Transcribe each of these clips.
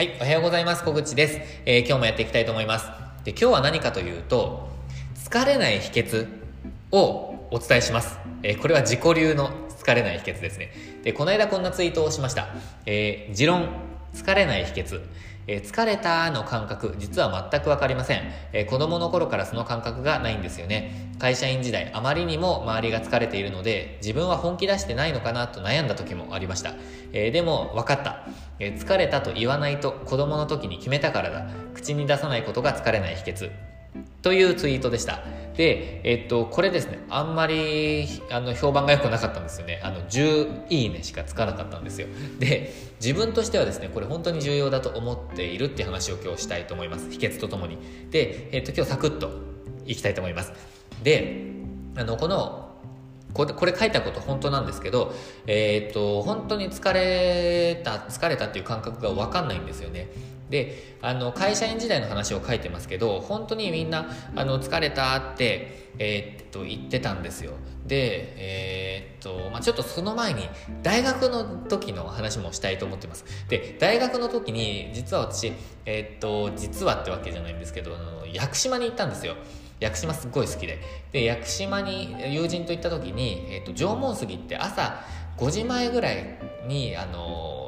はい、おはようございます。小口です。えー、今日もやっていきたいと思います。で、今日は何かというと、疲れない秘訣をお伝えします。えー、これは自己流の疲れない秘訣ですね。で、この間こんなツイートをしました。えー、持論、疲れない秘訣。えー、疲れたの感覚、実は全くわかりません、えー、子供の頃からその感覚がないんですよね。会社員時代、あまりにも周りが疲れているので、自分は本気出してないのかなと悩んだ時もありました。えー、でも、分かった、え疲れたと言わないと子供の時に決めたからだ。口に出さないことが疲れない秘訣。というツイートでした。で、えっと、これですね、あんまり、あの、評判が良くなかったんですよね。あの、10いいねしかつかなかったんですよ。で、自分としてはですね、これ本当に重要だと思っているって話を今日したいと思います。秘訣とともに。で、えっと、今日サクッといきたいと思います。で、あの、この、これこれ書いたこと本当なんですけど、えっ、と、本当に疲れた、疲れたっていう感覚がわかんないんですよね。であの会社員時代の話を書いてますけど本当にみんなあの疲れたって、えー、っと言ってたんですよ。でえー、っと、まあ、ちょっとその前に大学の時の話もしたいと思ってます。で大学の時に実は私えー、っと実はってわけじゃないんですけどあの屋久島に行ったんですよ。屋久島すっごい好きで。で屋久島に友人と行った時に、えーと縄文杉って朝5時前ぐらいにあの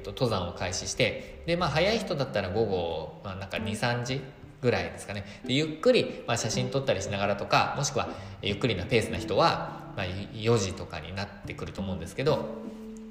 と、登山を開始してで、まあ、早い人だったら午後、まあ、なんか23時ぐらいですかね。でゆっくり、まあ、写真撮ったりしながらとかもしくはゆっくりなペースな人は、まあ、4時とかになってくると思うんですけど、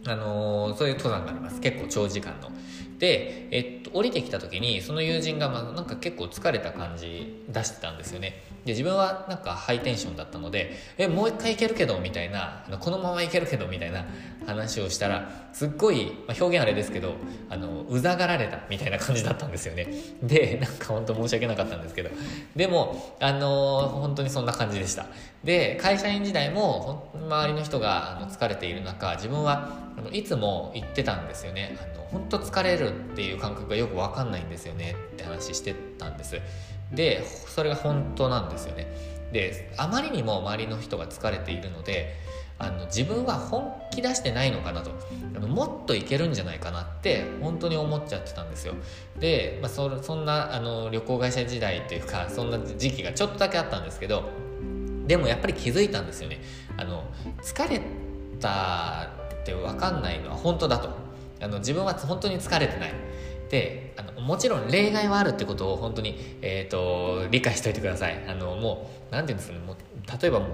あのー、そういう登山があります。結構長時間の。で、えっと、降りてきた時にその友人が、まあ、なんか結構疲れた感じ出してたんですよね。で自分はなんかハイテンションだったのでえもう一回いけるけどみたいなこのままいけるけどみたいな話をしたらすっごい、まあ、表現あれですけどあのうざがられたみたいな感じだったんですよね。でなんか本当申し訳なかったんですけど。でもあの本当にそんな感じでした。で会社員時代も周りの人があの疲れている中自分はあのいつも言ってたんですよね。あの本当疲れるっていう感覚がよく分かんないんですよね。って話してたんです。でそれが本当なんですよね。であまりにも周りの人が疲れているのであの自分は本気出してないのかなと。あのもっといけるんじゃないかなって本当に思っちゃってたんですよ。で、まあ、そそんなあの旅行会社時代というかそんな時期がちょっとだけあったんですけどでもやっぱり気づいたんですよね。あの疲れたって分かんないのは本当だと。あの自分は本当に疲れてない。であのもちろん例外はあるってことを本当に、えーと、理解しておいてください。あのもう何て言うんですかね。もう例えばもう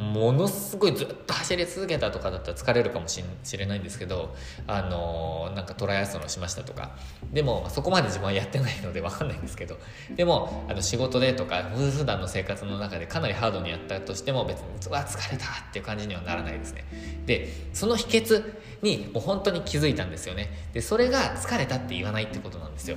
ものすごいずっと走り続けたとかだったら疲れるかもしれないんですけどあのなんかトライアスロンしましたとか。でもそこまで自分はやってないので分かんないんですけど。でもあの仕事でとか普段の生活の中でかなりハードにやったとしても別にうわ疲れたっていう感じにはならないですね。でその秘訣にもう本当に気づいたんですよね。でそれが疲れたって言わないってことなんですよ。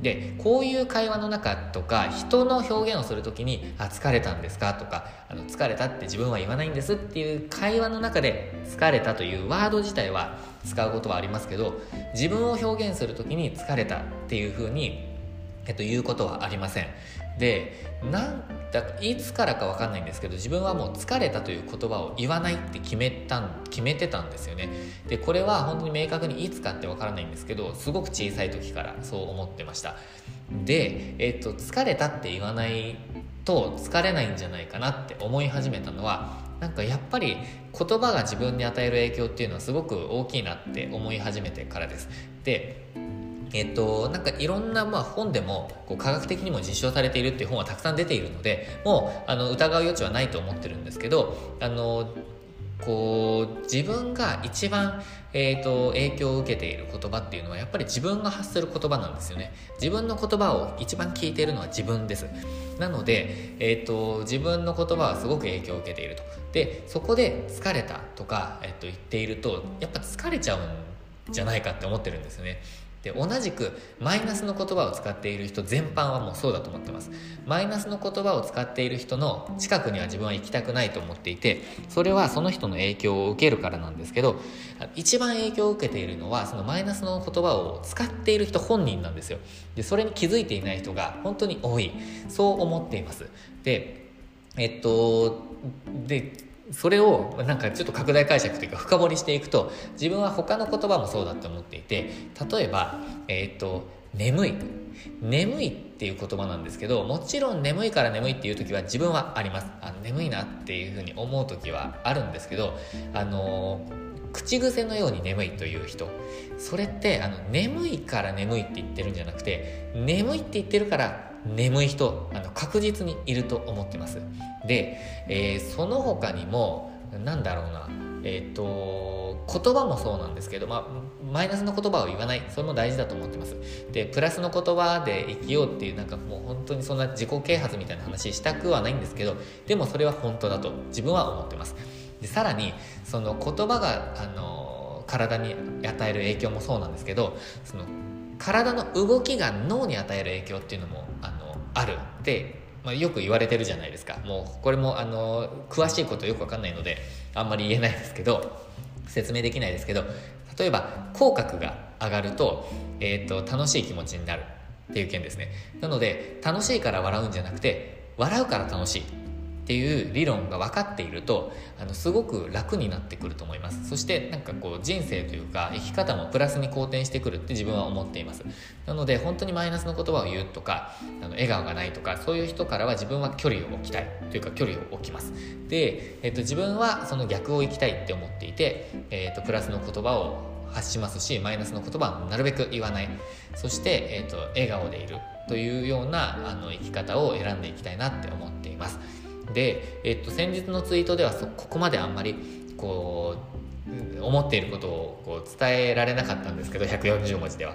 でこういう会話の中とか人の表現をする時に「あ疲れたんですか?」とかあの「疲れたって自分は言わないんです」っていう会話の中で「疲れた」というワード自体は使うことはありますけど自分を表現する時に「疲れた」っていうふうに、えっと、言うことはありません。でなんだいつからか分かんないんですけど自分はもう疲れたという言葉を言わないって決めたん決めてたんですよねでこれは本当に明確にいつかって分からないんですけどすごく小さい時からそう思ってましたで、えっと、疲れたって言わないと疲れないんじゃないかなって思い始めたのはなんかやっぱり言葉が自分に与える影響っていうのはすごく大きいなって思い始めてからです。でえっと、なんかいろんなまあ本でもこう科学的にも実証されているっていう本はたくさん出ているのでもうあの疑う余地はないと思ってるんですけどあのこう自分が一番、えーと、影響を受けている言葉っていうのはやっぱり自分が発する言葉なんですよね。自分の言葉を一番聞いているのは自分です。なので、えーと、自分の言葉はすごく影響を受けていると。でそこで疲れたとか、えーと言っているとやっぱ疲れちゃうんじゃないかって思ってるんですよね。で同じくマイナスの言葉を使っている人全般はもうそうだと思ってます。マイナスの言葉を使っている人の近くには自分は行きたくないと思っていてそれはその人の影響を受けるからなんですけど一番影響を受けているのはそのマイナスの言葉を使っている人本人なんですよ。でそれに気づいていない人が本当に多い。そう思っています。でえっとでそれをなんかちょっと拡大解釈というか深掘りしていくと自分は他の言葉もそうだと思っていて例えばえっ、と眠い。眠いっていう言葉なんですけどもちろん眠いから眠いっていう時は自分はあります。あ眠いなっていうふうに思う時はあるんですけどあの口癖のように眠いという人。それってあの眠いから眠いって言ってるんじゃなくて眠いって言ってるから眠い人あの確実にいると思ってます。で、えー、その他にもなんだろうなえっ、と言葉もそうなんですけど、まあ、マイナスの言葉を言わない。それも大事だと思ってます。でプラスの言葉で生きようっていうなんかもう本当にそんな自己啓発みたいな話したくはないんですけどでもそれは本当だと自分は思ってます。でさらにその言葉があの体に与える影響もそうなんですけどその体の動きが脳に与える影響っていうのもあのあるってまあ、よく言われてるじゃないですか。もうこれもあの詳しいことよく分かんないのであんまり言えないですけど説明できないですけど例えば口角が上がると,、えーと、楽しい気持ちになるっていう件ですね。なので楽しいから笑うんじゃなくて笑うから楽しい。っていう理論が分かっているとあのすごく楽になってくると思います。そしてなんかこう人生というか生き方もプラスに好転してくるって自分は思っています。なので本当にマイナスの言葉を言うとかあの笑顔がないとかそういう人からは自分は距離を置きたいというか距離を置きます。で、えっと、自分はその逆を行きたいって思っていて、えっと、プラスの言葉を発しますしマイナスの言葉はなるべく言わない。そして、えっと、笑顔でいるというようなあの生き方を選んでいきたいなって思っています。で、えっと、先日のツイートではそここまであんまりこう思っていることをこう伝えられなかったんですけど140文字では。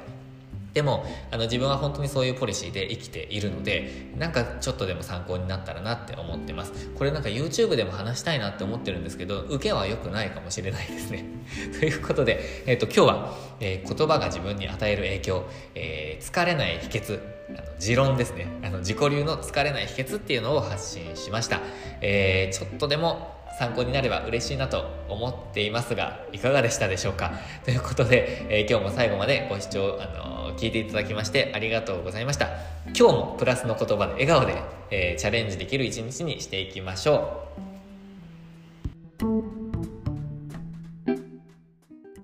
でもあの自分は本当にそういうポリシーで生きているのでなんかちょっとでも参考になったらなって思ってます。これなんか YouTube でも話したいなって思ってるんですけど受けは良くないかもしれないですね。ということで、えーと、今日は、えー、言葉が自分に与える影響、えー、疲れない秘訣あの持論ですね。あの自己流の疲れない秘訣っていうのを発信しました、えー、ちょっとでも参考になれば嬉しいなと思っていますがいかがでしたでしょうか？ということで、えー、今日も最後までご視聴、あのー、聞いていただきましてありがとうございました。今日もプラスの言葉で笑顔で、えー、チャレンジできる一日にしていきましょう。